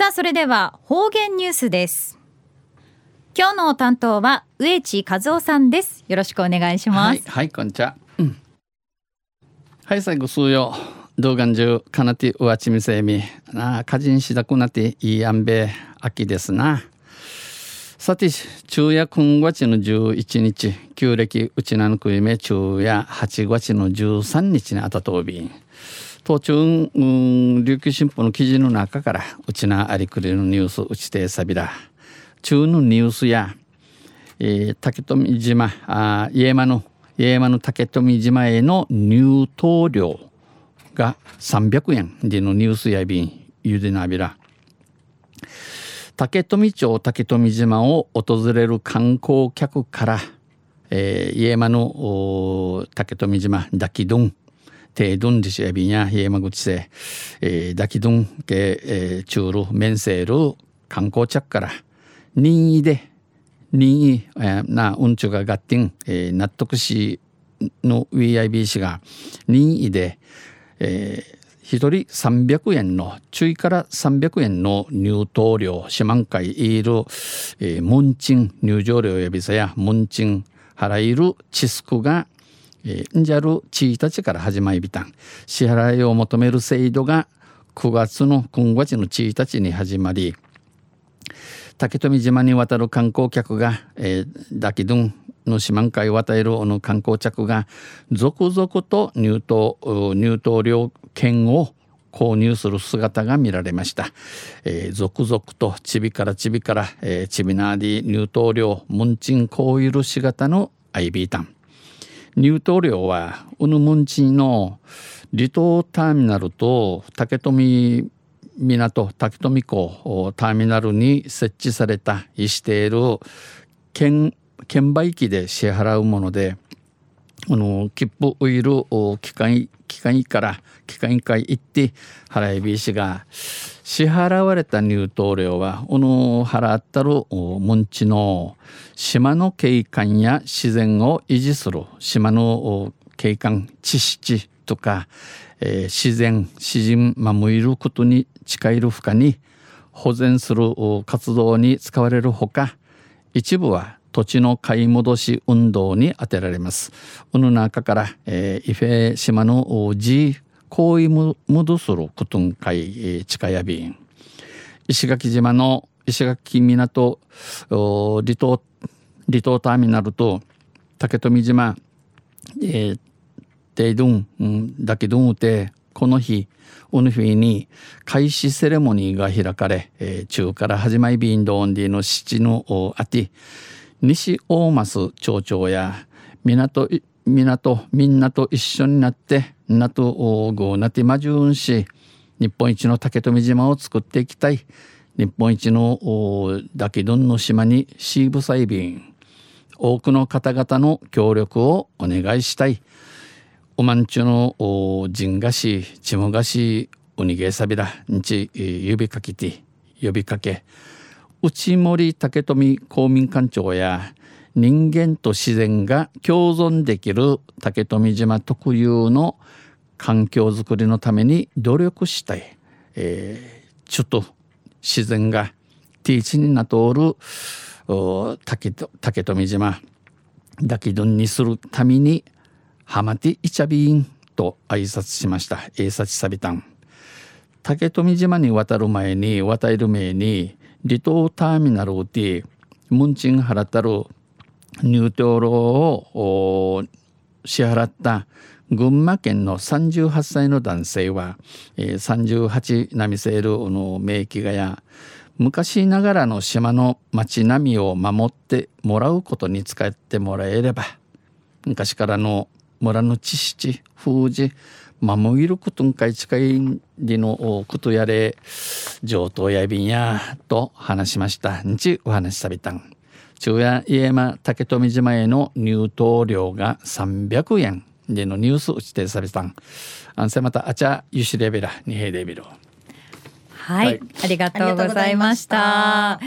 さあそれでは方言ニュースです。今日の担当は植地和夫さんです。よろしくお願いします。はい、はい、こんにちは、うん、はい最後数曜。動画中かなてうわちみせみ。なかじんしだくなっていいあんべ秋ですな。さて昼夜今月の11日。旧暦うちなのくいめ昼夜8月の13日にあたとび途中、うん、琉球新報の記事の中からうちなありくりのニュースうちてさびら中のニュースや、えー、竹富島あ家間の家間の竹富島への入島料が300円でのニュースやびんゆでなびら。竹富町竹富島を訪れる観光客から、えー、家間の竹富島ダキドンテドンディシエビンや家間口せ、えー、ダキドンけ、えー、チュールメンセール観光客から任意で任意、えー、なうんちゅががってん、えー、納得しの VIB 氏が任意で、えー、1人300円の注意から300円の入島料四万回いる、えー、門賃入場料やびさや門賃払いるチスクがえー、んじゃる1日から始まりびたん。支払いを求める制度が9月の今月の1日に始まり竹富島に渡る観光客が、えー、ダキドンの四万回渡るの観光客が続々と入島入島料券を購入する姿が見られました、えー、続々とちびからちびから、えー、ちびなーディ入島料ムンチンコーイル姿のアイビータン入島料はうぬむんちの離島ターミナルと竹富港竹富港ターミナルに設置されたしている券券売機で支払うものであの切符ウイル機関機関から機関会行って払い火師が支払われた入島料はこの払ったる門地の島の景観や自然を維持する島の景観地質とか、えー、自然自然守ることに近いる負荷に保全する活動に使われるほか一部は土地の買い戻し運動に充てられます。この中から、えー、伊勢島の G 行為戻することんかい近やびん石垣島の石垣港離島離島ターミナルと竹富島えー、テイドン、うん、だけどんてこの日この日に開始セレモニーが開かれ、えー、中から始まりビンドオンディの七のあて西大増町長や港港みんなと一緒になってなとごなてまじゅんし日本一の竹富島を作っていきたい。日本一のダキドンの島にシーブサイビン。多くの方々の協力をお願いしたい。おまんちゅのジンガシチモガシウニゲサビラんち指かけて呼びかけ。内森竹富公民館長や人間と自然が共存できる竹富島特有の環境づくりのために努力したい、えー、ちょっと自然がティーチになとおる竹竹富島だけどにするためにハマティイチャビーンと挨拶しました。英察サビタン竹富島に渡る前に渡る前に離島ターミナルをてムンチン払ったる入島料を支払った。群馬県の38歳の男性は、えー、38波セールの名機がや昔ながらの島の町並みを守ってもらうことに使ってもらえれば昔からの村の知識風事守ることんかい近いりのことやれ上等やびんやと話しました。んちお話しさびたん。昼夜家山竹富島への入島料が300円。でのニュース指定されたん。あんせまたあちゃゆしレベラにへレベル。はい、はい、ありがとうございました